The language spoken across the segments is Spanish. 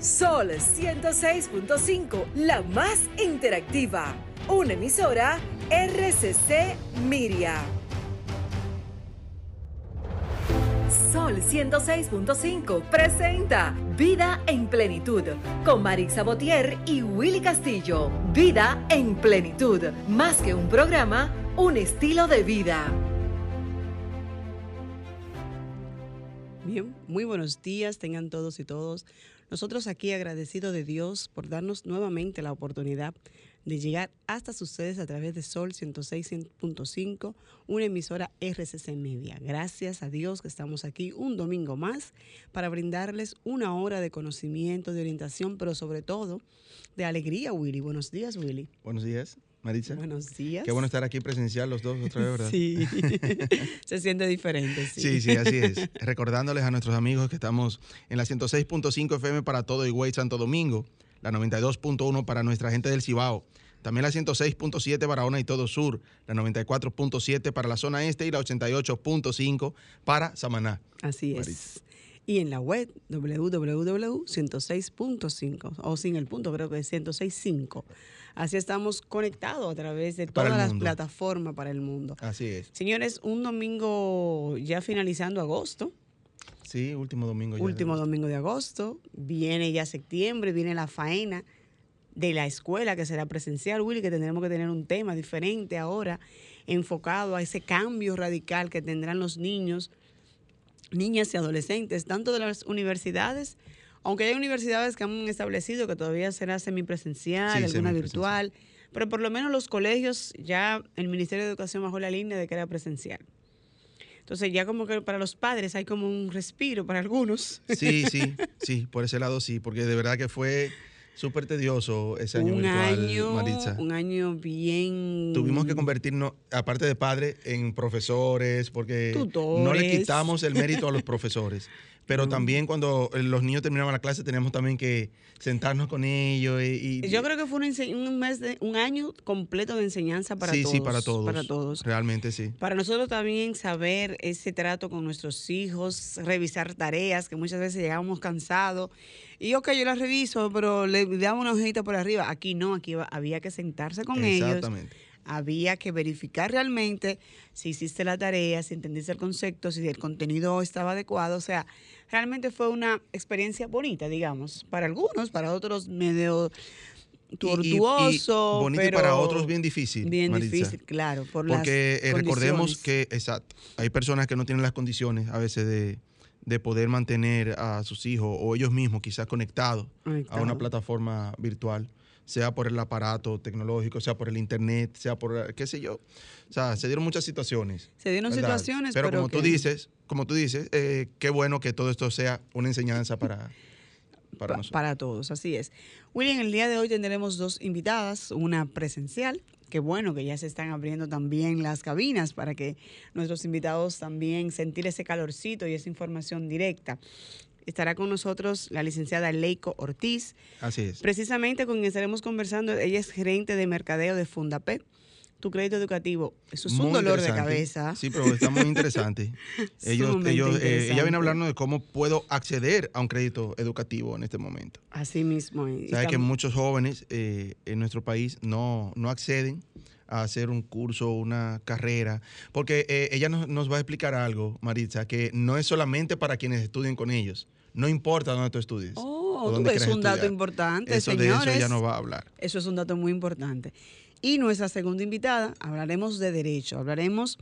Sol 106.5, la más interactiva. Una emisora RCC Miria. Sol 106.5 presenta Vida en Plenitud con Marix Sabotier y Willy Castillo. Vida en Plenitud, más que un programa, un estilo de vida. Bien, muy buenos días tengan todos y todos. Nosotros aquí agradecidos de Dios por darnos nuevamente la oportunidad de llegar hasta ustedes a través de Sol 106.5, una emisora RCC Media. Gracias a Dios que estamos aquí un domingo más para brindarles una hora de conocimiento, de orientación, pero sobre todo de alegría, Willy. Buenos días, Willy. Buenos días. Maritza. Buenos días. Qué bueno estar aquí presencial los dos otra vez, ¿verdad? Sí, se siente diferente. Sí. sí, sí, así es. Recordándoles a nuestros amigos que estamos en la 106.5 FM para todo Higüey Santo Domingo, la 92.1 para nuestra gente del Cibao, también la 106.7 para Ona y todo Sur, la 94.7 para la zona este y la 88.5 para Samaná. Así es. Y en la web www.106.5 o sin el punto, creo que es 106.5. Así estamos conectados a través de todas las plataformas para el mundo. Así es. Señores, un domingo ya finalizando agosto. Sí, último domingo. Ya último domingo de agosto. Viene ya septiembre, viene la faena de la escuela que será presencial, Willy, que tendremos que tener un tema diferente ahora, enfocado a ese cambio radical que tendrán los niños, niñas y adolescentes, tanto de las universidades aunque hay universidades que han establecido que todavía será semipresencial, alguna virtual, pero por lo menos los colegios ya el Ministerio de Educación bajó la línea de que era presencial. Entonces ya como que para los padres hay como un respiro para algunos. Sí, sí, sí, por ese lado sí, porque de verdad que fue súper tedioso ese año un virtual, año, Maritza. Un año bien... Tuvimos que convertirnos, aparte de padres, en profesores, porque no le quitamos el mérito a los profesores. Pero también cuando eh, los niños terminaban la clase teníamos también que sentarnos con ellos. Y, Yo creo que fue un, mes de, un año completo de enseñanza para todos. Sí, para todos. Para todos. Realmente sí. Para nosotros también saber ese trato con nuestros hijos, revisar tareas, que muchas veces llegábamos cansados. Y ok, yo las reviso, pero le damos una hojita por arriba. Aquí no, aquí había que sentarse con ellos. Exactamente había que verificar realmente si hiciste la tarea, si entendiste el concepto, si el contenido estaba adecuado. O sea, realmente fue una experiencia bonita, digamos, para algunos, para otros medio tortuoso. bonito para otros bien difícil. Bien difícil, claro. Por Porque eh, recordemos que, exacto, hay personas que no tienen las condiciones a veces de, poder mantener a sus hijos o ellos mismos quizás conectados a una plataforma virtual sea por el aparato tecnológico, sea por el internet, sea por qué sé yo. O sea, se dieron muchas situaciones. Se dieron situaciones, pero, como tú dices, como tú dices, eh, qué bueno que todo esto sea una enseñanza para para nosotros. Para todos, así es. William, el día de hoy tendremos dos invitadas, una presencial Qué bueno que ya se están abriendo también las cabinas para que nuestros invitados también sentir ese calorcito y esa información directa estará con nosotros la licenciada Leiko Ortiz. Así es. Precisamente con quien estaremos conversando, ella es gerente de mercadeo de Fundapé. Tu crédito educativo, eso es un dolor de cabeza. Sí, pero está muy interesante. ellos, ellos, eh, ella viene a hablarnos de cómo puedo acceder a un crédito educativo en este momento. Así mismo. Sabes que muchos jóvenes eh, en nuestro país no, no acceden a hacer un curso, una carrera, porque eh, ella nos, nos, va a explicar algo, Maritza, que no es solamente para quienes estudien con ellos. No importa dónde tú estudies. Oh, es un dato importante, eso, señores. De eso ella nos va a hablar. Eso es un dato muy importante. Y nuestra segunda invitada, hablaremos de derecho, hablaremos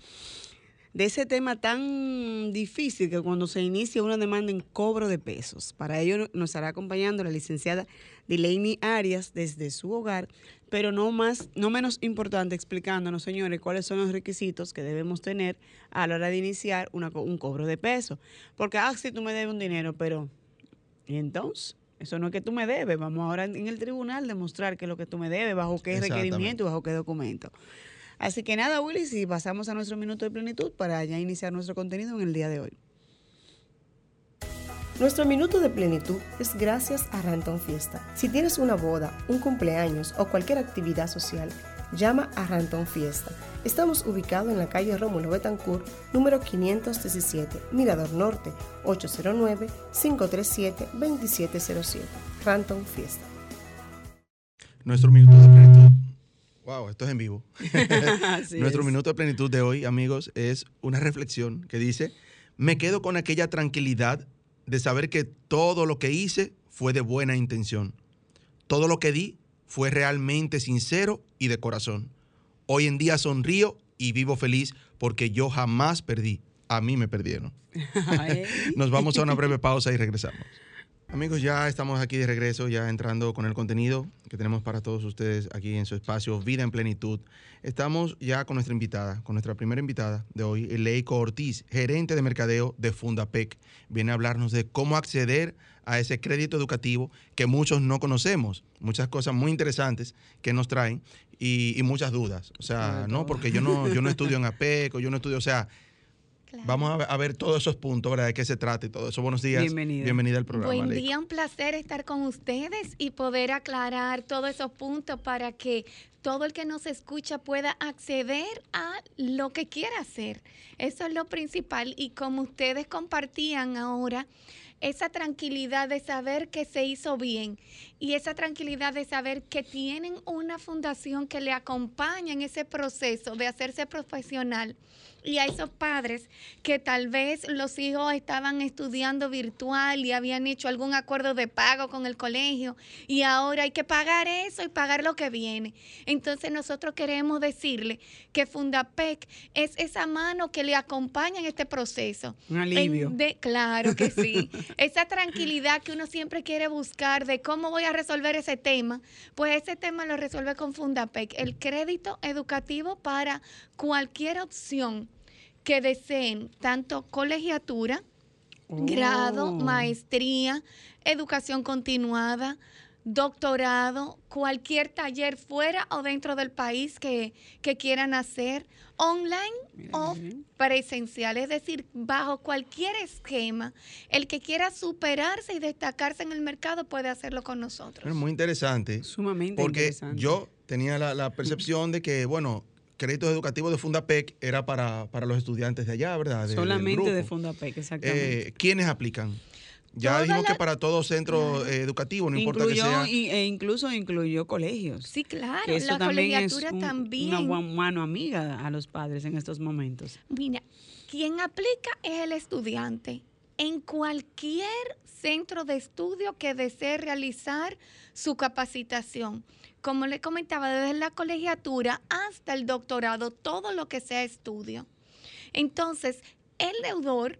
de ese tema tan difícil que cuando se inicia una demanda en cobro de pesos. Para ello nos estará acompañando la licenciada Delaney Arias desde su hogar, pero no más, no menos importante, explicándonos, señores, cuáles son los requisitos que debemos tener a la hora de iniciar un cobro de pesos. Porque, ah, si tú me debes un dinero, pero ¿y entonces? Eso no es que tú me debes. Vamos ahora en el tribunal demostrar que es lo que tú me debes, bajo qué requerimiento y bajo qué documento. Así que nada, Willy, si pasamos a nuestro minuto de plenitud para ya iniciar nuestro contenido en el día de hoy. Nuestro minuto de plenitud es gracias a Ranton Fiesta. Si tienes una boda, un cumpleaños o cualquier actividad social, llama a Ranton Fiesta. Estamos ubicados en la calle Rómulo Betancourt, número 517, Mirador Norte, 809-537-2707. Ranton Fiesta. Nuestro minuto de plenitud. Wow, esto es en vivo. Nuestro minuto de plenitud de hoy, amigos, es una reflexión que dice, me quedo con aquella tranquilidad de saber que todo lo que hice fue de buena intención. Todo lo que di fue realmente sincero y de corazón. Hoy en día sonrío y vivo feliz porque yo jamás perdí. A mí me perdieron. Nos vamos a una breve pausa y regresamos. Amigos, ya estamos aquí de regreso, ya entrando con el contenido que tenemos para todos ustedes aquí en su espacio Vida en Plenitud. Estamos ya con nuestra invitada, con nuestra primera invitada de hoy, Leico Ortiz, gerente de mercadeo de Fundapec. Viene a hablarnos de cómo acceder a ese crédito educativo que muchos no conocemos. Muchas cosas muy interesantes que nos traen y, muchas dudas. O sea, no, porque yo no, yo no estudio en APEC o yo no estudio, o sea, Vamos a ver, todos esos puntos, ¿verdad? De qué se trata y todo eso. Buenos días. Bienvenida. Bienvenida al programa. Buen día, un placer estar con ustedes y poder aclarar todos esos puntos para que todo el que nos escucha pueda acceder a lo que quiera hacer. Eso es lo principal. Y como ustedes compartían ahora, esa tranquilidad de saber que se hizo bien y esa tranquilidad de saber que tienen una fundación que le acompaña en ese proceso de hacerse profesional y a esos padres que tal vez los hijos estaban estudiando virtual y habían hecho algún acuerdo de pago con el colegio y ahora hay que pagar eso y pagar lo que viene. Entonces nosotros queremos decirle que Fundapec es esa mano que le acompaña en este proceso. Un alivio. de, claro que sí. esa tranquilidad que uno siempre quiere buscar de cómo voy a resolver ese tema, pues ese tema lo resuelve con Fundapec, el crédito educativo para cualquier opción que deseen tanto colegiatura, grado, oh. maestría, educación continuada, doctorado, cualquier taller fuera o dentro del país que, quieran hacer, online o presencial, es decir, bajo cualquier esquema, el que quiera superarse y destacarse en el mercado puede hacerlo con nosotros. Es muy interesante. Sumamente porque interesante. yo tenía la, la percepción de que, bueno, créditos educativos de Fundapec era para, los estudiantes de allá, ¿verdad? Solamente de Fundapec, exactamente. Eh, ¿Quiénes aplican? Ya dijimos que para todo centro eh, educativo, no importa que sea. e incluso incluyó colegios. Sí, claro. la colegiatura también. Una mano amiga a los padres en estos momentos. Mira, quien aplica es el estudiante. En cualquier centro de estudio que desee realizar su capacitación como le comentaba, desde la colegiatura hasta el doctorado, todo lo que sea estudio. Entonces, el deudor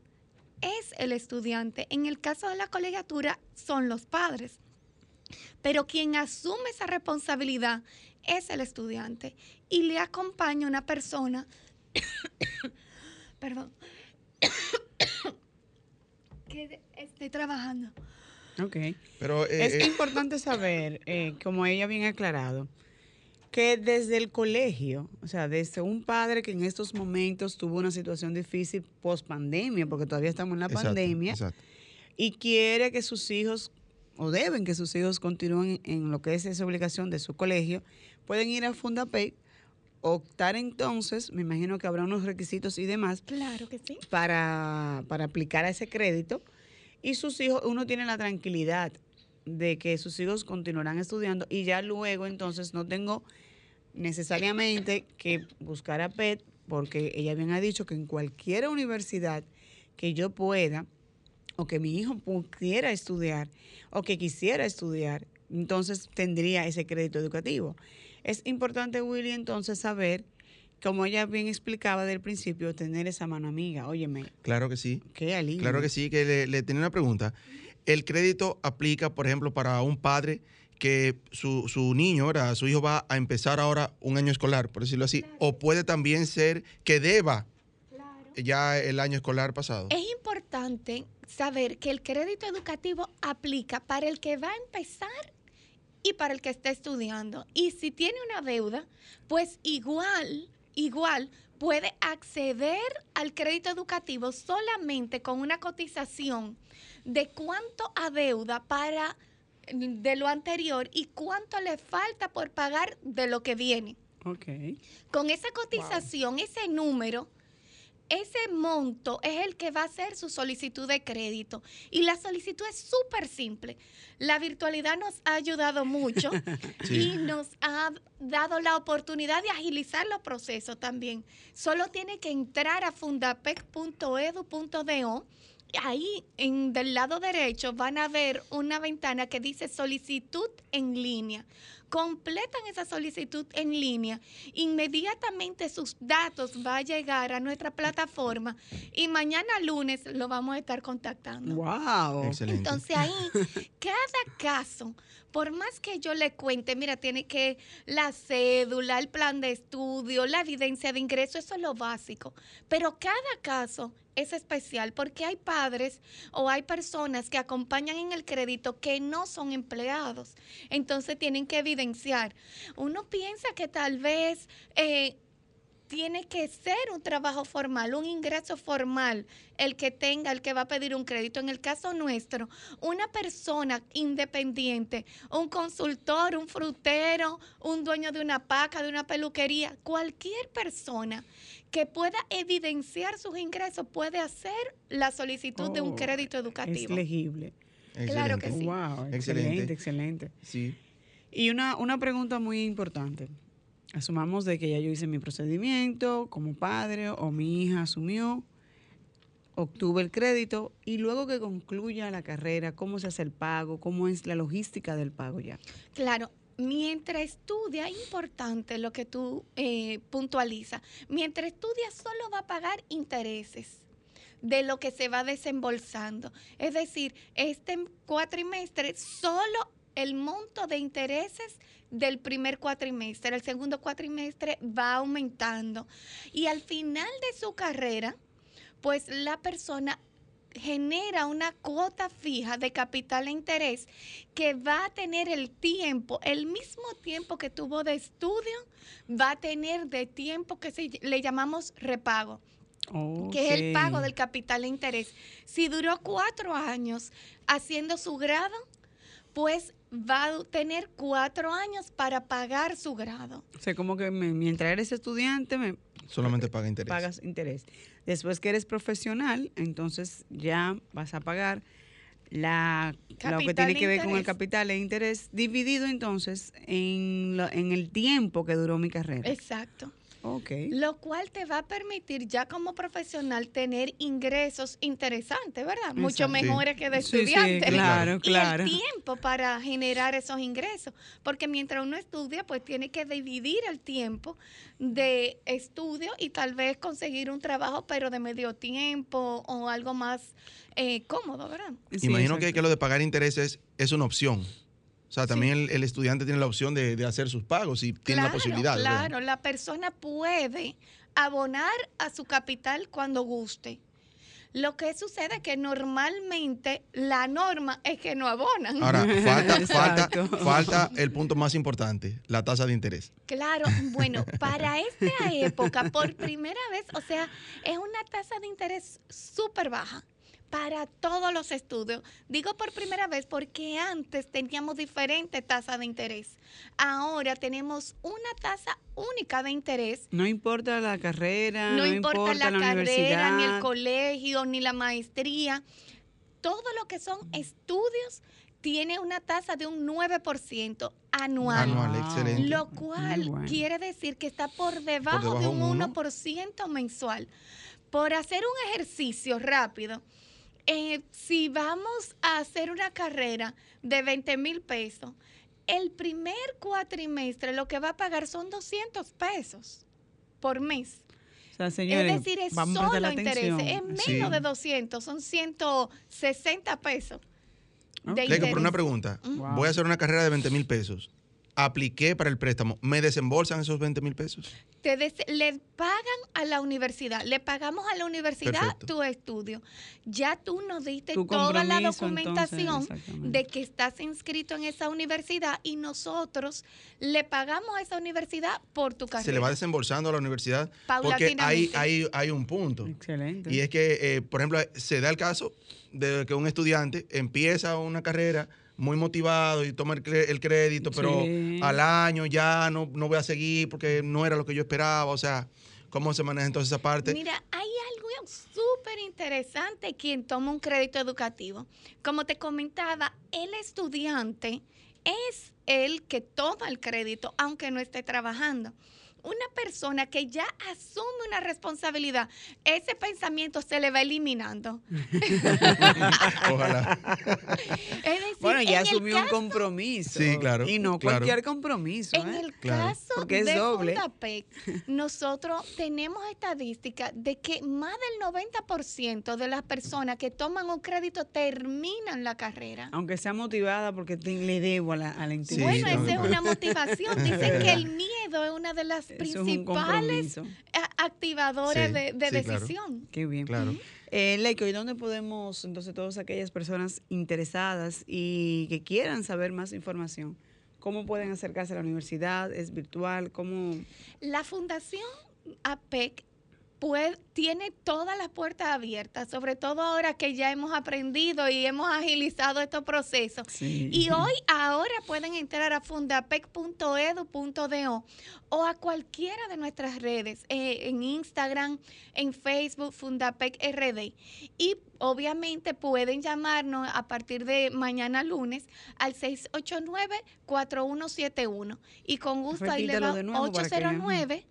es el estudiante. En el caso de la colegiatura, son los padres. Pero quien asume esa responsabilidad es el estudiante y le acompaña una persona, perdón, que esté trabajando Ok. Pero, es eh, importante saber, eh, como ella bien aclarado, que desde el colegio, o sea, desde un padre que en estos momentos tuvo una situación difícil post pandemia, porque todavía estamos en la pandemia, y quiere que sus hijos, o deben que sus hijos continúen en lo que es esa obligación de su colegio, pueden ir a Fundapay, optar entonces, me imagino que habrá unos requisitos y demás. Claro que sí. Para, para aplicar a ese crédito y sus hijos, uno tiene la tranquilidad de que sus hijos continuarán estudiando y ya luego entonces no tengo necesariamente que buscar a PET porque ella bien ha dicho que en cualquier universidad que yo pueda o que mi hijo pudiera estudiar o que quisiera estudiar, entonces tendría ese crédito educativo. Es importante, Willy, entonces saber como ella bien explicaba del principio, tener esa mano amiga. Óyeme. Claro que sí. Qué alivio. Claro que sí, que le, tenía una pregunta. El crédito aplica, por ejemplo, para un padre que su, su niño, ahora, su hijo va a empezar ahora un año escolar, por decirlo así, o puede también ser que deba ya el año escolar pasado. Es importante saber que el crédito educativo aplica para el que va a empezar y para el que está estudiando. Y si tiene una deuda, pues igual igual puede acceder al crédito educativo solamente con una cotización de cuánto adeuda para de lo anterior y cuánto le falta por pagar de lo que viene. Okay. Con esa cotización, ese número, ese monto es el que va a ser su solicitud de crédito. Y la solicitud es súper simple. La virtualidad nos ha ayudado mucho y nos ha dado la oportunidad de agilizar los procesos también. Solo tiene que entrar a fundapec.edu.do ahí en del lado derecho van a ver una ventana que dice solicitud en línea completan esa solicitud en línea, inmediatamente sus datos va a llegar a nuestra plataforma y mañana lunes lo vamos a estar contactando. Wow. Entonces ahí cada caso por más que yo le cuente, mira, tiene que la cédula, el plan de estudio, la evidencia de ingreso, eso es lo básico. Pero cada caso es especial porque hay padres o hay personas que acompañan en el crédito que no son empleados. Entonces tienen que evidenciar. Uno piensa que tal vez... Eh, tiene que ser un trabajo formal, un ingreso formal, el que tenga, el que va a pedir un crédito. En el caso nuestro, una persona independiente, un consultor, un frutero, un dueño de una paca, de una peluquería, cualquier persona que pueda evidenciar sus ingresos puede hacer la solicitud de un oh, crédito educativo. Es legible. Claro que sí. Wow, excelente, excelente. Sí. Y una, una pregunta muy importante. Asumamos de que ya yo hice mi procedimiento como padre o mi hija asumió, obtuve el crédito y luego que concluya la carrera, ¿cómo se hace el pago? ¿Cómo es la logística del pago ya? Claro, mientras estudia, importante lo que tú eh, puntualizas, mientras estudia solo va a pagar intereses de lo que se va desembolsando. Es decir, este cuatrimestre solo el monto de intereses del primer cuatrimestre. El segundo cuatrimestre va aumentando. Y al final de su carrera, pues la persona genera una cuota fija de capital e interés que va a tener el tiempo, el mismo tiempo que tuvo de estudio, va a tener de tiempo que se, le llamamos repago. que es el pago del capital e interés. Si duró cuatro años haciendo su grado, pues va a tener cuatro años para pagar su grado. O sea, como que mientras eres estudiante, me, solamente paga interés. Pagas interés. Después que eres profesional, entonces ya vas a pagar la, lo que tiene que ver con el capital e interés dividido entonces en, en el tiempo que duró mi carrera. Exacto. Lo cual te va a permitir ya como profesional tener ingresos interesantes, ¿verdad? Mucho mejores que de estudiante. claro, claro. Y el tiempo para generar esos ingresos. Porque mientras uno estudia, pues tiene que dividir el tiempo de estudio y tal vez conseguir un trabajo, pero de medio tiempo o algo más eh, cómodo, ¿verdad? Imagino que, que lo de pagar intereses es una opción. O sea, también el, estudiante tiene la opción de, hacer sus pagos y tiene la posibilidad. Claro, la persona puede abonar a su capital cuando guste. Lo que sucede es que normalmente la norma es que no abonan. Ahora, falta, falta, falta el punto más importante, la tasa de interés. Claro, bueno, para esta época, por primera vez, o sea, es una tasa de interés súper baja para todos los estudios. Digo por primera vez porque antes teníamos diferentes tasas de interés. Ahora tenemos una tasa única de interés. No importa la carrera, no, importa, la, carrera, ni el colegio, ni la maestría. Todo lo que son estudios tiene una tasa de un 9% anual. Anual, excelente. Lo cual quiere decir que está por debajo, de un 1% mensual. Por hacer un ejercicio rápido, eh, si vamos a hacer una carrera de 20 mil pesos, el primer cuatrimestre lo que va a pagar son 200 pesos por mes. es decir, es solo intereses, es menos de 200, son 160 pesos. Okay. por una pregunta, voy a hacer una carrera de 20 mil pesos apliqué para el préstamo, ¿me desembolsan esos 20 mil pesos? Te le pagan a la universidad, le pagamos a la universidad tu estudio. Ya tú nos diste toda la documentación de que estás inscrito en esa universidad y nosotros le pagamos a esa universidad por tu carrera. Se le va desembolsando a la universidad porque hay, hay, hay un punto. Excelente. Y es que, eh, por ejemplo, se da el caso de que un estudiante empieza una carrera muy motivado y toma el, crédito, pero al año ya no, no voy a seguir porque no era lo que yo esperaba. O sea, ¿cómo se maneja entonces esa parte? Mira, hay algo súper interesante quien toma un crédito educativo. Como te comentaba, el estudiante es el que toma el crédito aunque no esté trabajando una persona que ya asume una responsabilidad, ese pensamiento se le va eliminando. Ojalá. bueno, ya asumió un compromiso. Sí, claro. Y no cualquier compromiso. En ¿eh? el caso de Fundapec, nosotros tenemos estadística de que más del 90% de las personas que toman un crédito terminan la carrera. Aunque sea motivada porque le debo a la, a Bueno, esa es una motivación. Dicen que el miedo es una de las principales activadores de, decisión. Qué bien. Claro. Eh, Leico, ¿y dónde podemos, entonces, todas aquellas personas interesadas y que quieran saber más información? ¿Cómo pueden acercarse a la universidad? ¿Es virtual? ¿Cómo? La Fundación APEC pues, tiene todas las puertas abiertas, sobre todo ahora que ya hemos aprendido y hemos agilizado estos procesos. Y hoy, ahora pueden entrar a fundapec.edu.do o a cualquiera de nuestras redes, eh, en Instagram, en Facebook, Fundapec RD. Y obviamente pueden llamarnos a partir de mañana lunes al 689-4171. Y con gusto ahí le va 809.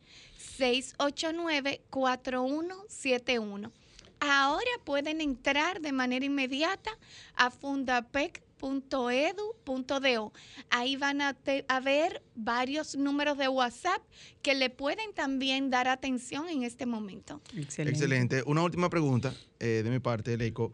689-4171. Ahora pueden entrar de manera inmediata a fundapec.edu.do. Ahí van a, ver varios números de WhatsApp que le pueden también dar atención en este momento. Excelente. Una última pregunta eh, de mi parte, Leico.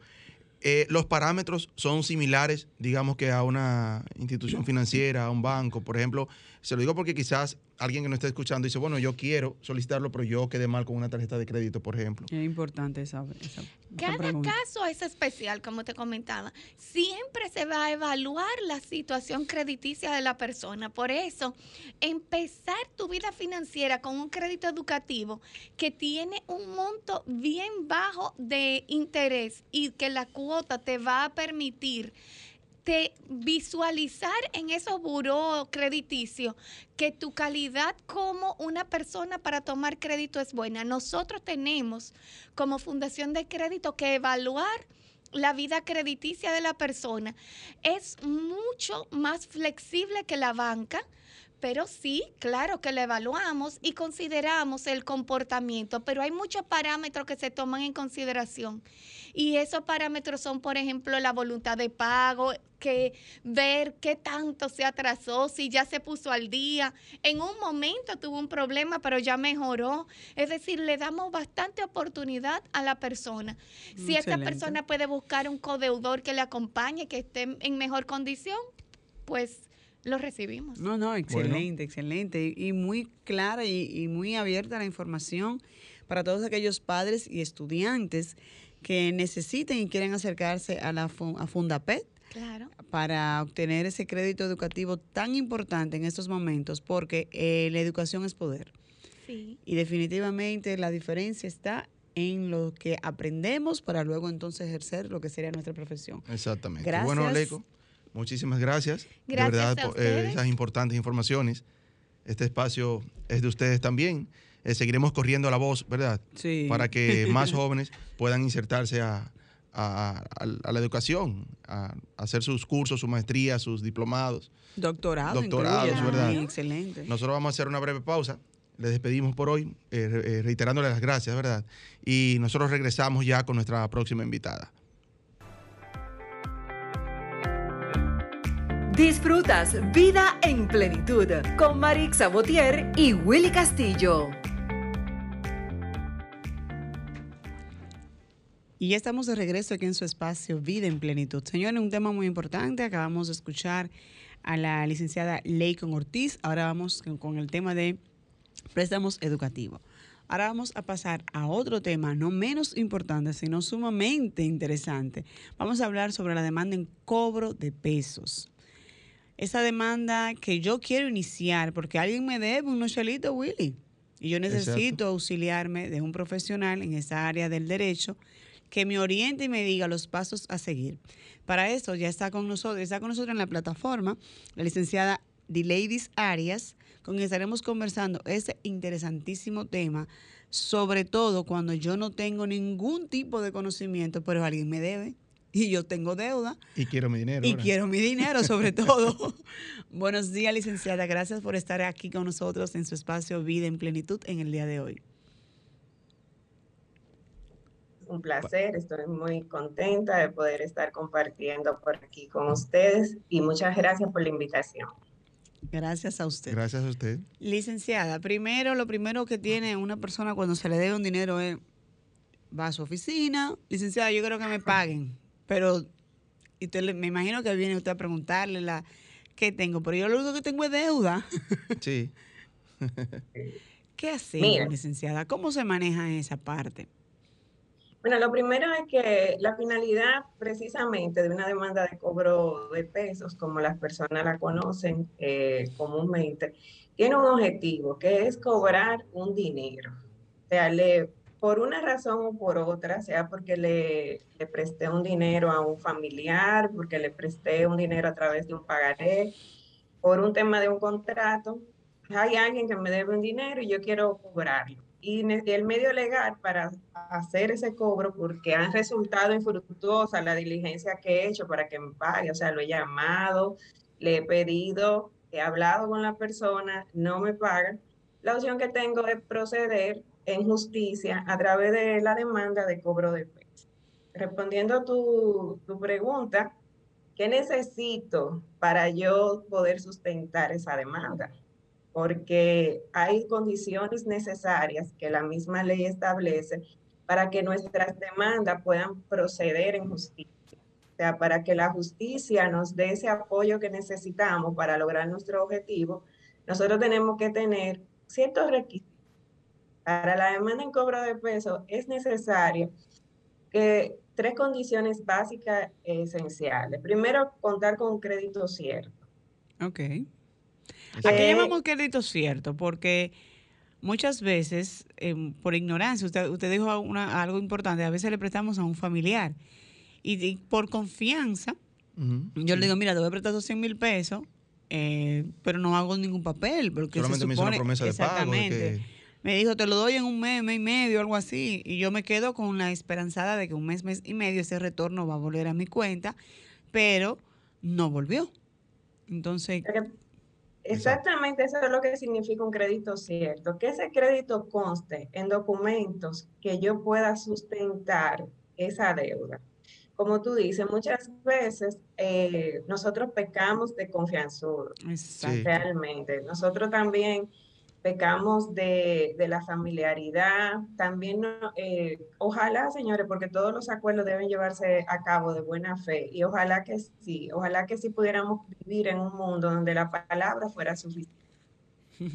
Eh, ¿Los parámetros son similares, digamos que a una institución financiera, a un banco? Por ejemplo, se lo digo porque quizás alguien que no esté escuchando dice, bueno, yo quiero solicitarlo, pero yo quedé mal con una tarjeta de crédito, por ejemplo. Es importante esa, esa Cada caso es especial, como te comentaba. Siempre se va a evaluar la situación crediticia de la persona. Por eso, empezar tu vida financiera con un crédito educativo que tiene un monto bien bajo de interés y que la cuota te va a permitir de visualizar en esos buró crediticios que tu calidad como una persona para tomar crédito es buena. Nosotros tenemos como Fundación de Crédito que evaluar la vida crediticia de la persona. Es mucho más flexible que la banca pero sí, claro que la evaluamos y consideramos el comportamiento, pero hay muchos parámetros que se toman en consideración. Y esos parámetros son, por ejemplo, la voluntad de pago, que ver qué tanto se atrasó, si ya se puso al día. En un momento tuvo un problema, pero ya mejoró. Es decir, le damos bastante oportunidad a la persona. Si esta persona puede buscar un codeudor que le acompañe, que esté en mejor condición, pues lo recibimos. No, no, excelente, excelente. Y, muy clara y, muy abierta la información para todos aquellos padres y estudiantes que necesiten y quieren acercarse a la a Fundapet. Para obtener ese crédito educativo tan importante en estos momentos, porque eh, la educación es poder. Sí. Y definitivamente la diferencia está en lo que aprendemos para luego entonces ejercer lo que sería nuestra profesión. Exactamente. Gracias. Bueno, Leco. Muchísimas gracias. gracias de verdad, por eh, esas importantes informaciones. Este espacio es de ustedes también. Eh, seguiremos corriendo la voz, ¿verdad? Sí. Para que más jóvenes puedan insertarse a, la educación, a, hacer sus cursos, su maestría, sus diplomados. Doctorados. Doctorados, ¿verdad? excelente. Nosotros vamos a hacer una breve pausa. Les despedimos por hoy, eh, reiterándole las gracias, ¿verdad? Y nosotros regresamos ya con nuestra próxima invitada. Disfrutas Vida en Plenitud con Marix Sabotier y Willy Castillo. Y ya estamos de regreso aquí en su espacio Vida en Plenitud. Señores, un tema muy importante. Acabamos de escuchar a la licenciada Leicon Ortiz. Ahora vamos con el tema de préstamos educativos. Ahora vamos a pasar a otro tema, no menos importante, sino sumamente interesante. Vamos a hablar sobre la demanda en cobro de pesos esa demanda que yo quiero iniciar porque alguien me debe un chelito, Willy. Y yo necesito auxiliarme de un profesional en esa área del derecho que me oriente y me diga los pasos a seguir. Para eso ya está con nosotros, está con nosotros en la plataforma la licenciada Dileidis Arias, con quien estaremos conversando este interesantísimo tema sobre todo cuando yo no tengo ningún tipo de conocimiento, pero alguien me debe y yo tengo deuda. Y quiero mi dinero. Y quiero mi dinero, sobre todo. Buenos días, licenciada. Gracias por estar aquí con nosotros en su espacio Vida en Plenitud en el día de hoy. Un placer, estoy muy contenta de poder estar compartiendo por aquí con ustedes y muchas gracias por la invitación. Gracias a usted. Gracias a usted. Licenciada, primero, lo primero que tiene una persona cuando se le debe un dinero es, va a su oficina, licenciada, yo quiero que me paguen, pero y me imagino que viene usted a preguntarle la qué tengo, pero yo lo único que tengo es deuda. Sí. ¿Qué hace, licenciada? ¿Cómo se maneja esa parte? Bueno, lo primero es que la finalidad precisamente de una demanda de cobro de pesos, como las personas la conocen eh, comúnmente, tiene un objetivo, que es cobrar un dinero. O sea, le, por una razón o por otra, sea porque le, le presté un dinero a un familiar, porque le presté un dinero a través de un pagaré, por un tema de un contrato, hay alguien que me debe un dinero y yo quiero cobrarlo y el medio legal para hacer ese cobro, porque han resultado infructuosa la diligencia que he hecho para que me pague, o sea, lo he llamado, le he pedido, he hablado con la persona, no me pagan. La opción que tengo es proceder en justicia a través de la demanda de cobro de peso. Respondiendo a tu, tu pregunta, ¿qué necesito para yo poder sustentar esa demanda? porque hay condiciones necesarias que la misma ley establece para que nuestras demandas puedan proceder en justicia. O sea, para que la justicia nos dé ese apoyo que necesitamos para lograr nuestro objetivo, nosotros tenemos que tener ciertos requisitos. Para la demanda en cobro de peso es necesario que tres condiciones básicas esenciales. Primero, contar con un crédito cierto. Ok. ¿A qué llamamos crédito cierto? Porque muchas veces, em, por ignorancia, usted, usted dijo algo importante, a veces le prestamos a un familiar y, por confianza, yo le digo, mira, te voy a prestar 100 mil pesos, eh, pero no hago ningún papel. Porque Solamente me hizo una promesa de pago. Me dijo, te lo doy en un mes, mes y medio, algo así. Y yo me quedo con la esperanzada de que un mes, mes y medio ese retorno va a volver a mi cuenta, pero no volvió. Entonces, Exactamente eso es lo que significa un crédito cierto, que ese crédito conste en documentos que yo pueda sustentar esa deuda. Como tú dices, muchas veces eh, nosotros pecamos de confianza, realmente. Nosotros también pecamos de, la familiaridad, también, eh, ojalá, señores, porque todos los acuerdos deben llevarse a cabo de buena fe, y ojalá que sí, ojalá que sí pudiéramos vivir en un mundo donde la palabra fuera suficiente.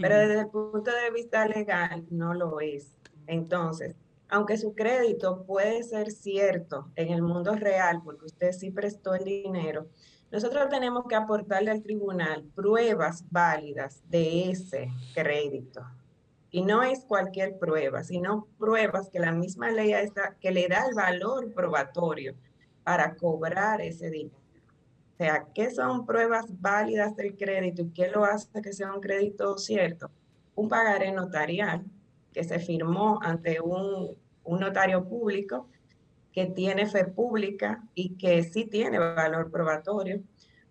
Pero desde el punto de vista legal no lo es. Entonces, aunque su crédito puede ser cierto en el mundo real, porque usted sí prestó el dinero, nosotros tenemos que aportarle al tribunal pruebas válidas de ese crédito. Y no es cualquier prueba, sino pruebas que la misma ley está, que le da el valor probatorio para cobrar ese dinero. O sea, ¿qué son pruebas válidas del crédito y qué lo hace que sea un crédito cierto? Un pagaré notarial que se firmó ante un, un notario público que tiene fe pública y que sí tiene valor probatorio,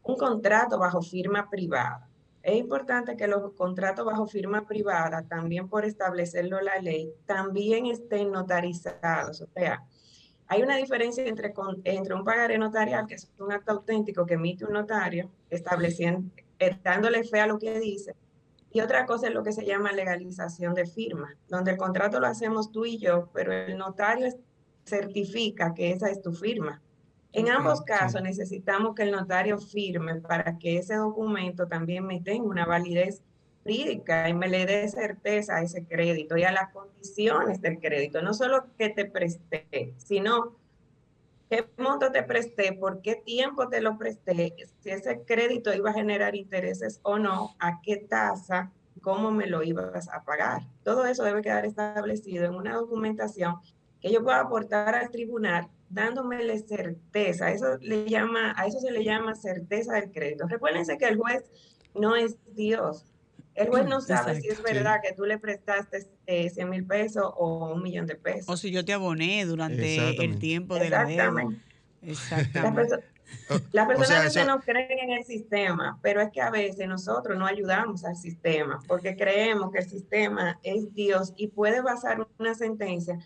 un contrato bajo firma privada. Es importante que los contratos bajo firma privada, también por establecerlo la ley, también estén notarizados. O sea, hay una diferencia entre, entre un pagaré notarial, que es un acto auténtico que emite un notario, estableciendo, eh, dándole fe a lo que dice, y otra cosa es lo que se llama legalización de firma, donde el contrato lo hacemos tú y yo, pero el notario certifica que esa es tu firma. En ambos casos necesitamos que el notario firme para que ese documento también me tenga una validez jurídica y me le dé certeza a ese crédito y a las condiciones del crédito. No solo que te presté, sino qué monto te presté, por qué tiempo te lo presté, si ese crédito iba a generar intereses o no, a qué tasa, cómo me lo ibas a pagar. Todo eso debe quedar establecido en una documentación que yo pueda aportar al tribunal dándomele certeza. Eso le llama, a eso se le llama certeza del crédito. Recuérdense que el juez no es Dios. El juez no sabe si es verdad que tú le prestaste eh, 100 mil pesos o un millón de pesos. O si yo te aboné durante el tiempo de la deuda. Exactamente. Las personas a veces no creen en el sistema, pero es que a veces nosotros no ayudamos al sistema porque creemos que el sistema es Dios y puede basar una sentencia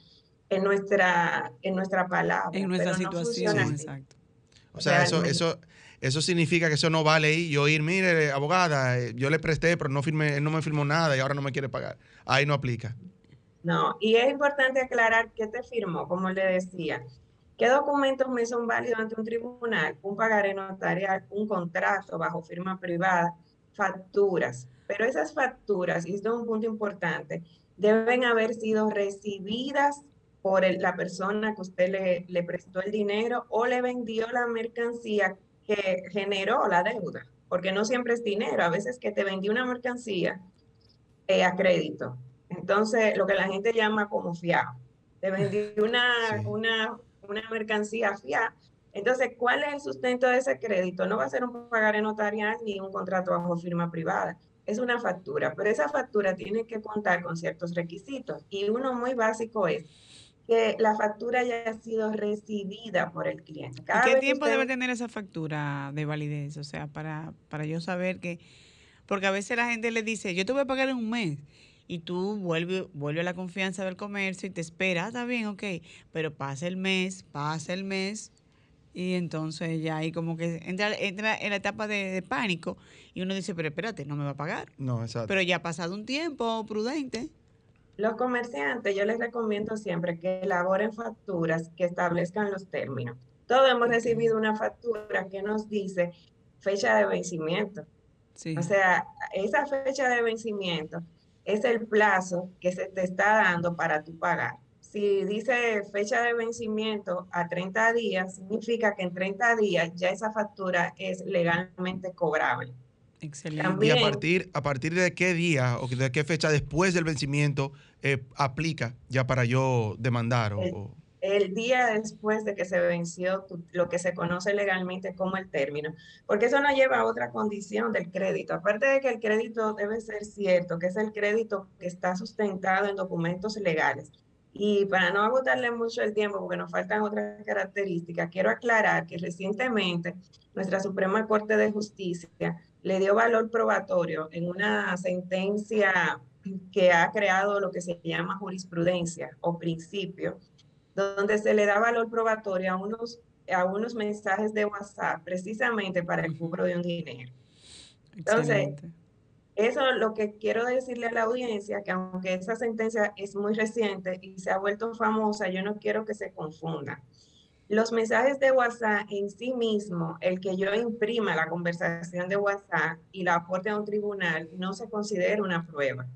en nuestra, en nuestra palabra. En nuestra situación, exacto. O sea, eso, eso, eso significa que eso no vale y yo ir, mire, abogada, eh, yo le presté, pero no firmé, él no me firmó nada y ahora no me quiere pagar. Ahí no aplica. No, y es importante aclarar qué te firmó, como le decía. ¿Qué documentos me son válidos ante un tribunal? Un pagaré notarial, un contrato bajo firma privada, facturas. Pero esas facturas, y esto es un punto importante, deben haber sido recibidas por la persona que usted le, le prestó el dinero o le vendió la mercancía que generó la deuda, porque no siempre es dinero, a veces que te vendió una mercancía eh, a crédito. Entonces, lo que la gente llama como fiado. Te vendió una, una, una mercancía fiada. Entonces, ¿cuál es el sustento de ese crédito? No va a ser un pagaré notarial ni un contrato bajo firma privada. Es una factura, pero esa factura tiene que contar con ciertos requisitos. Y uno muy básico es que la factura haya sido recibida por el cliente. ¿Qué tiempo debe tener esa factura de validez? O sea, para, para yo saber que, porque a veces la gente le dice, yo te voy a pagar en un mes. Y tú vuelves vuelve a la confianza del comercio y te espera, ah, está bien, ok, pero pasa el mes, pasa el mes, y entonces ya ahí como que entra, entra en la etapa de, de, pánico y uno dice, pero espérate, no me va a pagar. No, exacto. Pero ya ha pasado un tiempo prudente. Los comerciantes, yo les recomiendo siempre que elaboren facturas que establezcan los términos. Todos hemos recibido una factura que nos dice fecha de vencimiento. O sea, esa fecha de vencimiento es el plazo que se te está dando para tu pagar. Si dice fecha de vencimiento a 30 días, significa que en 30 días ya esa factura es legalmente cobrable. Excelente. ¿Y a partir, a partir de qué día o de qué fecha después del vencimiento eh, aplica ya para yo demandar? O, el, día después de que se venció lo que se conoce legalmente como el término, porque eso nos lleva a otra condición del crédito. Aparte de que el crédito debe ser cierto, que es el crédito que está sustentado en documentos legales. Y para no agotarle mucho el tiempo, porque nos faltan otras características, quiero aclarar que recientemente nuestra Suprema Corte de Justicia le dio valor probatorio en una sentencia que ha creado lo que se llama jurisprudencia o principio, donde se le da valor probatorio a unos, a unos mensajes de WhatsApp precisamente para el cobro de un dinero. Entonces, eso es lo que quiero decirle a la audiencia, que aunque esa sentencia es muy reciente y se ha vuelto famosa, yo no quiero que se confunda. Los mensajes de WhatsApp en sí mismo, el que yo imprima la conversación de WhatsApp y la aporte a un tribunal, no se considera una prueba.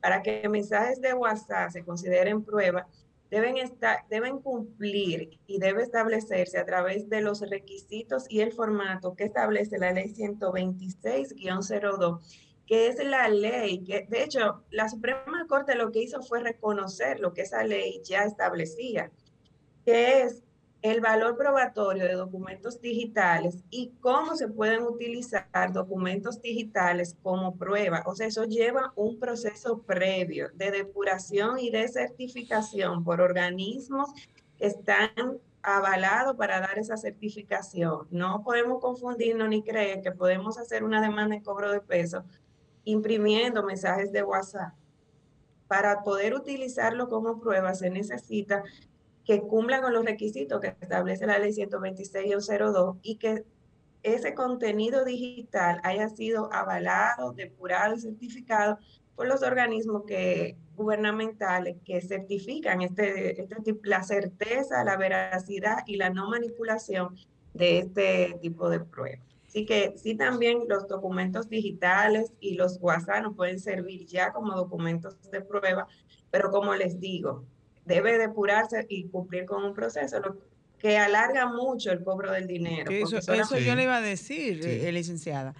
Para que mensajes de WhatsApp se consideren prueba, deben, estar, deben cumplir y debe establecerse a través de los requisitos y el formato que establece la ley 126-02, que es la ley que, de hecho, la Suprema Corte lo que hizo fue reconocer lo que esa ley ya establecía, que es el valor probatorio de documentos digitales y cómo se pueden utilizar documentos digitales como prueba. O sea, eso lleva un proceso previo de depuración y de certificación por organismos que están avalados para dar esa certificación. No podemos confundirnos ni creer que podemos hacer una demanda de cobro de peso imprimiendo mensajes de WhatsApp. Para poder utilizarlo como prueba se necesita que cumplan con los requisitos que establece la ley 126-02 y que ese contenido digital haya sido avalado, depurado y certificado por los organismos gubernamentales que certifican este, este, la certeza, la veracidad y la no manipulación de este tipo de pruebas. Así que sí también los documentos digitales y los WhatsApp nos pueden servir ya como documentos de prueba, pero como les digo, debe depurarse y cumplir con un proceso lo que alarga mucho el cobro del dinero. Eso, eso yo le iba a decir, eh, licenciada,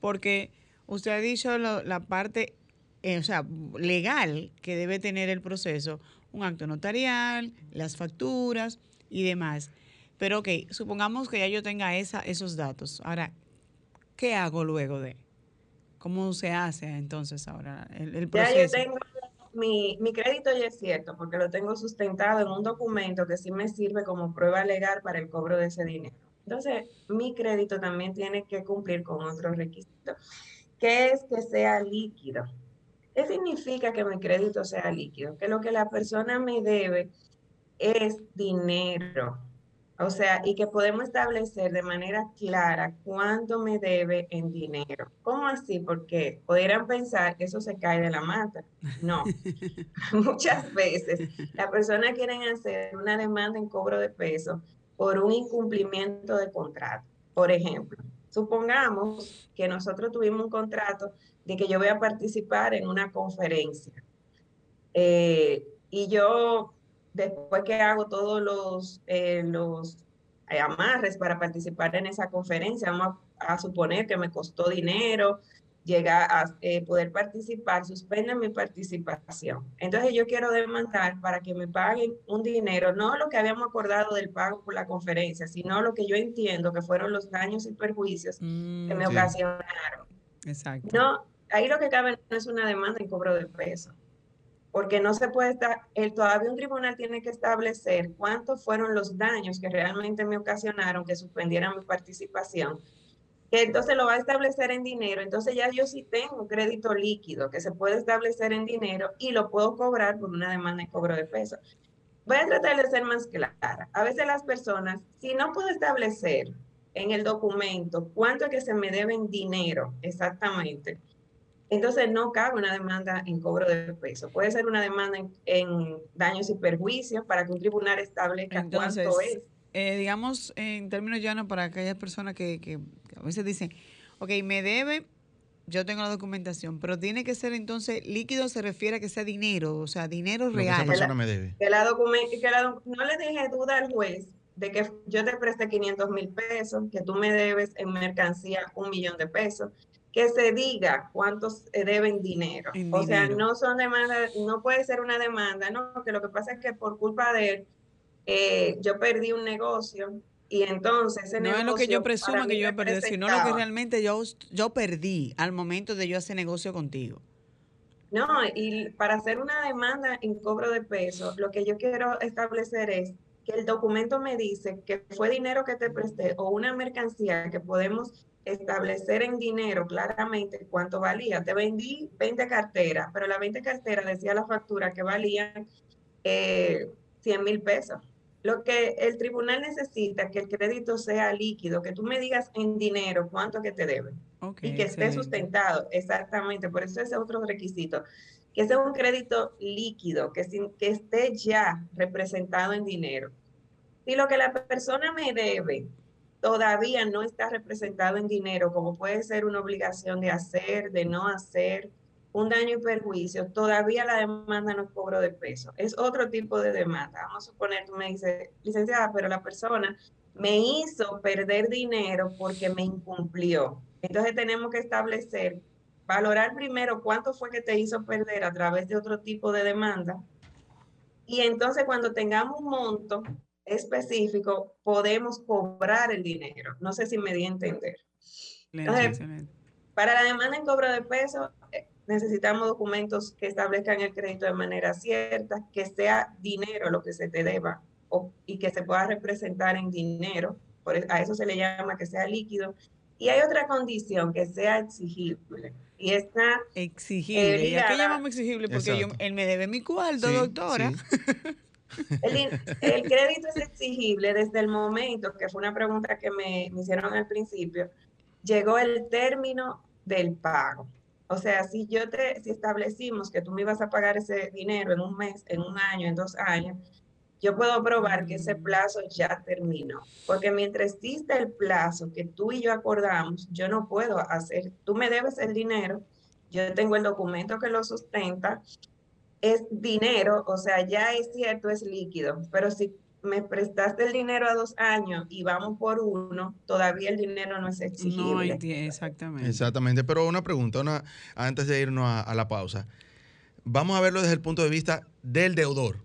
porque usted ha dicho la parte eh, o sea, legal que debe tener el proceso, un acto notarial, las facturas y demás. Pero ok, supongamos que ya yo tenga esa, esos datos. Ahora, ¿qué hago luego de? ¿Cómo se hace entonces ahora el, proceso? Ya yo tengo mi, mi crédito ya es cierto, porque lo tengo sustentado en un documento que sí me sirve como prueba legal para el cobro de ese dinero. Entonces, mi crédito también tiene que cumplir con otros requisitos, que es que sea líquido. ¿Qué significa que mi crédito sea líquido? Que lo que la persona me debe es dinero. O sea, y que podemos establecer de manera clara cuánto me debe en dinero. ¿Cómo así? Porque pudieran pensar que eso se cae de la mata. No. Muchas veces las personas quieren hacer una demanda en cobro de peso por un incumplimiento de contrato. Por ejemplo, supongamos que nosotros tuvimos un contrato de que yo voy a participar en una conferencia. Eh, y yo, después que hago todos los, eh, los eh, amarres para participar en esa conferencia, vamos a, suponer que me costó dinero, llegar a poder participar, suspenden mi participación. Entonces yo quiero demandar para que me paguen un dinero, no lo que habíamos acordado del pago por la conferencia, sino lo que yo entiendo que fueron los daños y perjuicios que mm, me ocasionaron. Exacto. No, ahí lo que cabe no es una demanda en cobro de peso, porque no se puede estar, el, todavía un tribunal tiene que establecer cuántos fueron los daños que realmente me ocasionaron que suspendieran mi participación, que entonces lo va a establecer en dinero, entonces ya yo sí tengo crédito líquido que se puede establecer en dinero y lo puedo cobrar por una demanda en cobro de peso. Voy a tratar de ser más clara. A veces las personas, si no puedo establecer en el documento cuánto es que se me debe en dinero exactamente, entonces no cabe una demanda en cobro de peso. Puede ser una demanda en, daños y perjuicios para que un tribunal establezca cuánto es. Eh, digamos, en términos llanos, para aquellas personas que, que, a veces dicen, ok, me debe, yo tengo la documentación, pero tiene que ser entonces líquido, se refiere a que sea dinero, o sea, dinero real. Que esa persona me debe. Que, la que la, no le deje duda al juez de que yo te presté 500 mil pesos, que tú me debes en mercancía un millón de pesos, que se diga cuántos deben dinero. o sea, no son demandas, no puede ser una demanda, no, que lo que pasa es que por culpa de él, eh, yo perdí un negocio y entonces ese no es lo que yo presumo que yo perdí, sino lo que realmente yo, yo perdí al momento de yo hacer negocio contigo. No, y para hacer una demanda en cobro de peso, lo que yo quiero establecer es que el documento me dice que fue dinero que te presté o una mercancía que podemos establecer en dinero claramente cuánto valía. Te vendí 20 carteras, pero la 20 carteras decía la factura que valían eh, 100 mil pesos. Lo que el tribunal necesita que el crédito sea líquido, que tú me digas en dinero cuánto que te deben y que esté sustentado. Exactamente, por eso ese es otro requisito. Que sea un crédito líquido, que, que esté ya representado en dinero. Y lo que la persona me debe todavía no está representado en dinero, como puede ser una obligación de hacer, de no hacer, un daño y perjuicio, todavía la demanda no es cobro de peso. Es otro tipo de demanda. Vamos a suponer, tú me dices, licenciada, pero la persona me hizo perder dinero porque me incumplió. Entonces tenemos que establecer, valorar primero cuánto fue que te hizo perder a través de otro tipo de demanda. Y entonces cuando tengamos un monto, específico, podemos cobrar el dinero. No sé si me di a entender. para la demanda en cobro de peso, eh, necesitamos documentos que establezcan el crédito de manera cierta, que sea dinero lo que se te deba y que se pueda representar en dinero. Por, e, a eso se le llama que sea líquido. Y hay otra condición, que sea exigible. Y está... Exigible. ¿Y a qué llamamos exigible? Porque yo, él me debe mi cuarto, doctora. El, crédito es exigible desde el momento, que fue una pregunta que me, hicieron al principio, llegó el término del pago. O sea, si yo te, si establecimos que tú me ibas a pagar ese dinero en un mes, en un año, en dos años, yo puedo probar que ese plazo ya terminó. Porque mientras existe el plazo que tú y yo acordamos, yo no puedo hacer, tú me debes el dinero, yo tengo el documento que lo sustenta, es dinero, o sea, ya es cierto, es líquido, pero si me prestaste el dinero a dos años y vamos por uno, todavía el dinero no es exigible. No, exactamente. Exactamente, pero una pregunta, una, antes de irnos a, la pausa. Vamos a verlo desde el punto de vista del deudor.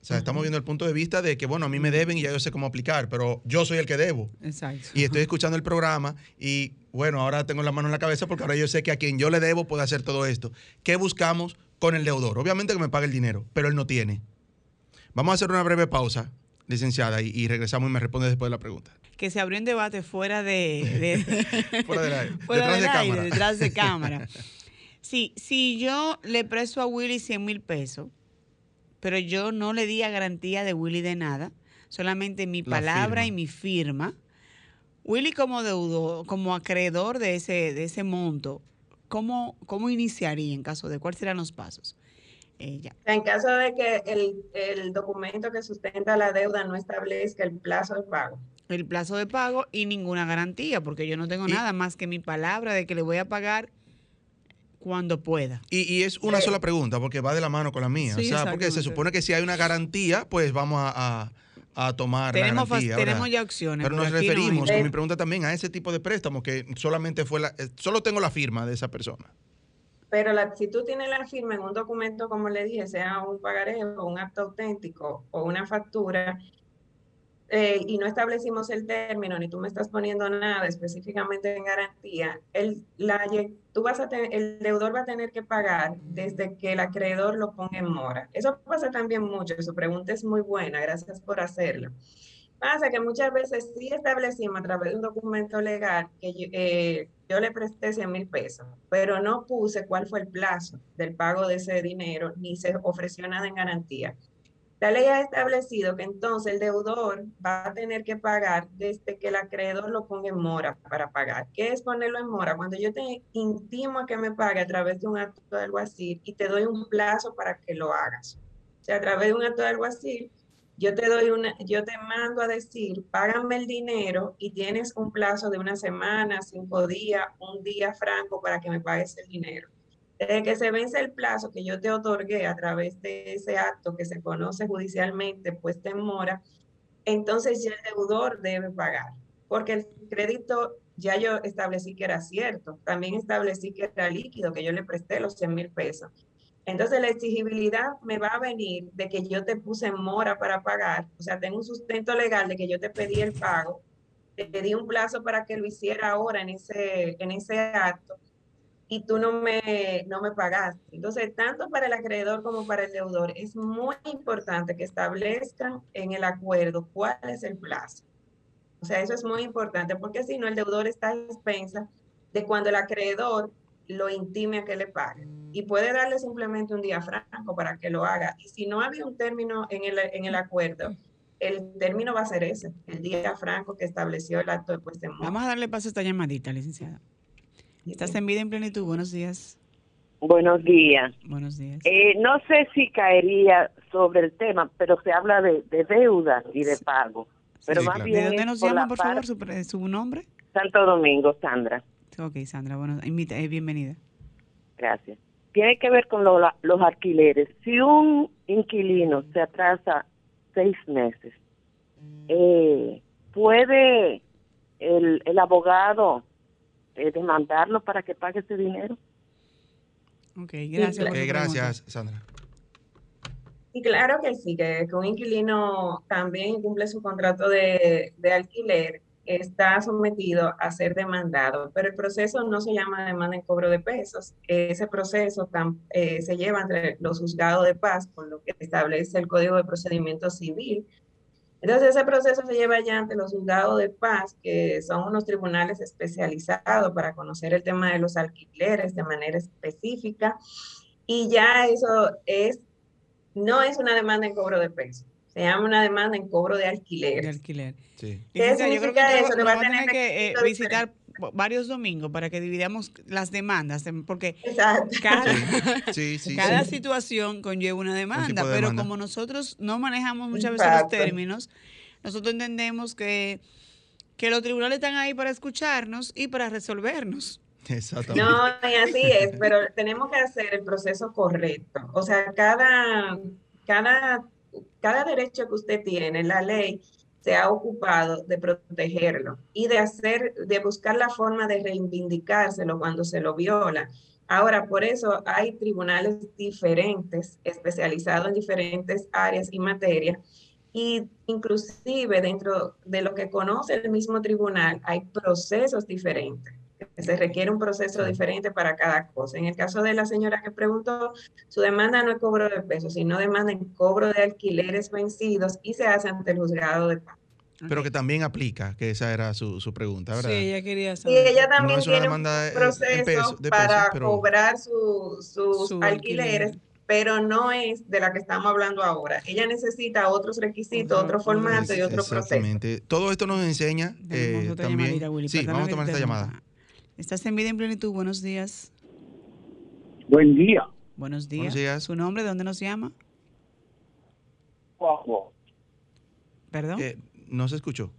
sea, estamos viendo el punto de vista de que, bueno, a mí me deben y ya yo sé cómo aplicar, pero yo soy el que debo. Exacto. Y estoy escuchando el programa y, bueno, ahora tengo la mano en la cabeza porque ahora yo sé que a quien yo le debo puede hacer todo esto. ¿Qué buscamos con el deudor? Obviamente que me pague el dinero, pero él no tiene. Vamos a hacer una breve pausa, licenciada, y, regresamos y me responde después de la pregunta. Que se abrió un debate fuera de... fuera del aire. Fuera detrás de cámara. Detrás de cámara. Sí, si yo le presto a Willy 100 mil pesos, pero yo no le di a garantía de Willy de nada, solamente mi palabra y mi firma. Willy como deudor, como acreedor de ese, de ese monto, ¿cómo, ¿cómo iniciaría en caso de cuáles serán los pasos? Ella. En caso de que el, el, documento que sustenta la deuda no establezca el plazo de pago. El plazo de pago y ninguna garantía, porque yo no tengo nada más que mi palabra de que le voy a pagar cuando pueda. Y, es una sola pregunta, porque va de la mano con la mía. o sea, porque se supone que si hay una garantía, pues vamos a, tomar tenemos, la garantía. Tenemos ya opciones. Pero nos referimos, con mi pregunta también, a ese tipo de préstamos que solamente fue la, eh, solo tengo la firma de esa persona. Pero la, si tú tienes la firma en un documento, como le dije, sea un pagaré o un acto auténtico o una factura, eh, y no establecimos el término, ni tú me estás poniendo nada específicamente en garantía, el, la, tú vas a el deudor va a tener que pagar desde que el acreedor lo ponga en mora. Eso pasa también mucho, su pregunta es muy buena, gracias por hacerlo. Pasa que muchas veces sí establecimos a través de un documento legal que yo, eh, yo le presté 100 mil pesos, pero no puse cuál fue el plazo del pago de ese dinero, ni se ofreció nada en garantía. La ley ha establecido que entonces el deudor va a tener que pagar desde que el acreedor lo ponga en mora para pagar. ¿Qué es ponerlo en mora? Cuando yo te intimo a que me pague a través de un acto de alguacil y te doy un plazo para que lo hagas. O sea, a través de un acto de alguacil, yo te doy una, yo te mando a decir, págame el dinero y tienes un plazo de una semana, cinco días, un día franco para que me pagues el dinero. Desde que se vence el plazo que yo te otorgué a través de ese acto que se conoce judicialmente puesta en mora, entonces ya el deudor debe pagar, porque el crédito ya yo establecí que era cierto, también establecí que era líquido, que yo le presté los 100 mil pesos. Entonces la exigibilidad me va a venir de que yo te puse en mora para pagar, o sea, tengo un sustento legal de que yo te pedí el pago, te di un plazo para que lo hiciera ahora en ese, en ese acto, y tú no me, no me pagaste. Entonces, tanto para el acreedor como para el deudor, es muy importante que establezcan en el acuerdo cuál es el plazo. O sea, eso es muy importante porque si no, el deudor está a expensa de cuando el acreedor lo intime a que le pague. Y puede darle simplemente un día franco para que lo haga. Y si no había un término en el, en el acuerdo, el término va a ser ese, el día franco que estableció el acto de puesta en Vamos a darle paso a esta llamadita, licenciada. Estás en vida en plenitud. Buenos días. Buenos días. Buenos días. Eh, no sé si caería sobre el tema, pero se habla de, deuda y de pago. Pero más bien ¿De dónde nos llama, por favor, su, nombre? Santo Domingo, Sandra. Ok, Sandra, bueno, invita, eh, bienvenida. Gracias. Tiene que ver con los alquileres. Si un inquilino se atrasa seis meses, eh, ¿puede el, el abogado eh, demandarlo para que pague ese dinero. Ok, gracias. gracias, Sandra. Y claro que sí, que, un inquilino también cumple su contrato de, alquiler, está sometido a ser demandado, pero el proceso no se llama demanda en cobro de pesos. Ese proceso eh, se lleva entre los juzgados de paz, con lo que establece el Código de Procedimiento Civil, entonces ese proceso se lleva ya ante los juzgados de paz, que son unos tribunales especializados para conocer el tema de los alquileres de manera específica. Y ya eso es, no es una demanda en cobro de pesos, se llama una demanda en cobro de alquiler. De alquiler. Sí. ¿Qué significa eso? va a tener que eh, visitar varios domingos para que dividamos las demandas, porque cada, situación conlleva una demanda, pero como nosotros no manejamos muchas veces los términos, nosotros entendemos que, que los tribunales están ahí para escucharnos y para resolvernos. Exactamente. No, y así es, pero tenemos que hacer el proceso correcto. O sea, cada, cada, cada derecho que usted tiene, la ley se ha ocupado de protegerlo y de hacer, de buscar la forma de reivindicárselo cuando se lo viola. Ahora, por eso hay tribunales diferentes, especializados en diferentes áreas y materias, y inclusive dentro de lo que conoce el mismo tribunal hay procesos diferentes. Se requiere un proceso diferente para cada cosa. En el caso de la señora que preguntó, su demanda no es cobro de pesos, sino demanda en cobro de alquileres vencidos y se hace ante el juzgado de paz. Pero que también aplica, que esa era su, su pregunta, ¿verdad? Sí, ella quería saber. Y ella también tiene un proceso para cobrar sus alquileres, pero no es de la que estamos hablando ahora. Ella necesita otros requisitos, otro formato y otro proceso. Exactamente. Todo esto nos enseña eh, también. sí, vamos a tomar esta llamada. Estás en vida en plenitud. Buenos días. Buen día. Buenos días. Buenos días. ¿Su nombre? ¿De dónde nos llama? ¿Perdón? Eh, no se escuchó.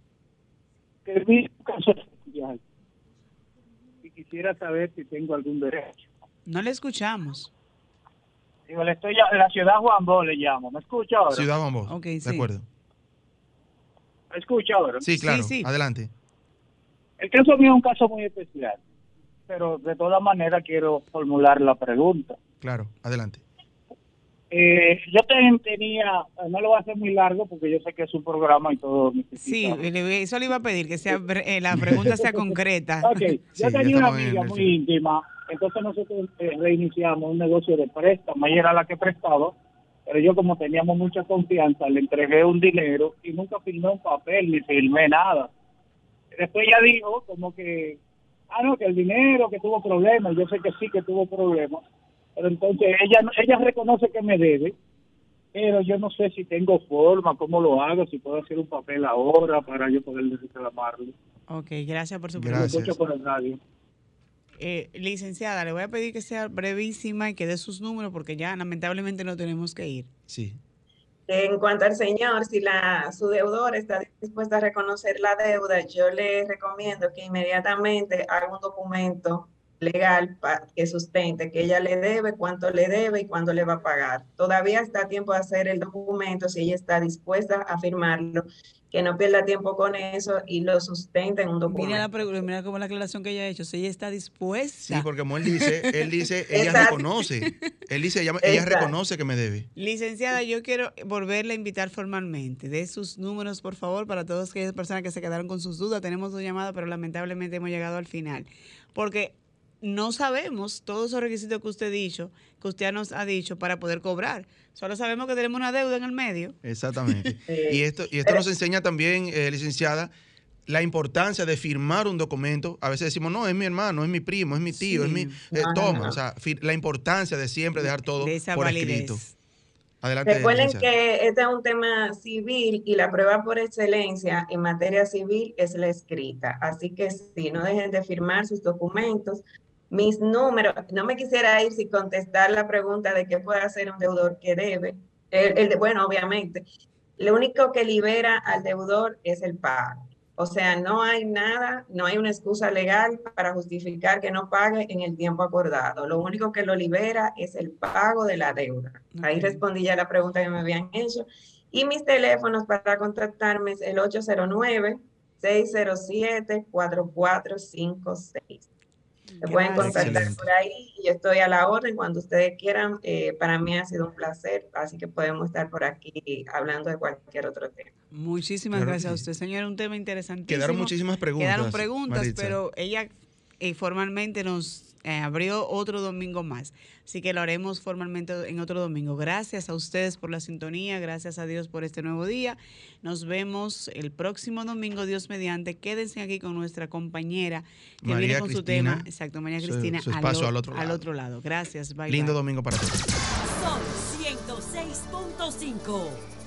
caso y quisiera saber si tengo algún derecho. No le escuchamos. Digo, le estoy en la ciudad Juan Bo le llamo. ¿Me escucha ahora? Ciudad Juan Bo. Ok, sí. De acuerdo. ¿Me escucha ahora? Sí, claro. Sí, Adelante. El caso mío es un caso muy especial, pero de todas maneras quiero formular la pregunta. Claro, adelante. Eh, yo tenía, no lo voy a hacer muy largo porque yo sé que es un programa y todo. Sí, eso le iba a pedir, que sea eh, la pregunta sea concreta. Ok, yo tenía una amiga muy íntima, entonces nosotros eh, reiniciamos un negocio de préstamo, ella era la que prestaba, pero yo como teníamos mucha confianza, le entregué un dinero y nunca firmé un papel ni firmé nada. Después ella dijo como que, ah, no, que el dinero, que tuvo problemas, yo sé que sí que tuvo problemas, pero entonces ella, ella reconoce que me debe, pero yo no sé si tengo forma, cómo lo hago, si puedo hacer un papel ahora para yo poder reclamarlo. Ok, gracias por su pregunta. por el radio. Eh, licenciada, le voy a pedir que sea brevísima y que dé sus números porque ya lamentablemente no tenemos que ir. Sí. En cuanto al señor, si la, su deudor está dispuesta a reconocer la deuda, yo le recomiendo que inmediatamente haga un documento legal que sustente que ella le debe, cuánto le debe y cuándo le va a pagar. Todavía está a tiempo de hacer el documento si ella está dispuesta a firmarlo, que no pierda tiempo con eso y lo sustente en un documento. Mira, la, mira como la aclaración que ella ha hecho, si ella está dispuesta. Sí, porque como él dice, él dice, ella reconoce, él dice, ella, ella, reconoce que me debe. Licenciada, yo quiero volverle a invitar formalmente. De sus números, por favor, para todas aquellas personas que se quedaron con sus dudas. Tenemos dos llamadas, pero lamentablemente hemos llegado al final. Porque no sabemos todos esos requisitos que usted ha dicho, que usted nos ha dicho para poder cobrar. Solo sabemos que tenemos una deuda en el medio. Exactamente. y esto, y esto nos enseña también, eh, licenciada, la importancia de firmar un documento. A veces decimos, no, es mi hermano, es mi primo, es mi tío, es mi... Eh, toma, o sea, la importancia de siempre dejar todo por escrito. Adelante, Recuerden que este es un tema civil y la prueba por excelencia en materia civil es la escrita. Así que si no dejen de firmar sus documentos, mis números, no me quisiera ir sin contestar la pregunta de qué puede hacer un deudor que debe. El, de, bueno, obviamente, lo único que libera al deudor es el pago. O sea, no hay nada, no hay una excusa legal para justificar que no pague en el tiempo acordado. Lo único que lo libera es el pago de la deuda. Ahí respondí ya la pregunta que me habían hecho. Y mis teléfonos para contactarme es el 809 607 4456. Se pueden contactar por ahí y yo estoy a la orden cuando ustedes quieran. Eh, para mí ha sido un placer, así que podemos estar por aquí hablando de cualquier otro tema. Muchísimas gracias a usted, señor. Un tema interesantísimo. Quedaron muchísimas preguntas. Quedaron preguntas, pero ella eh, formalmente nos eh, abrió otro domingo más. Así que lo haremos formalmente en otro domingo. Gracias a ustedes por la sintonía, gracias a Dios por este nuevo día. Nos vemos el próximo domingo, Dios mediante. Quédense aquí con nuestra compañera que viene con su tema. Exacto, María Cristina. al, otro al, otro lado. Gracias. Lindo domingo para todos. Son 106.5.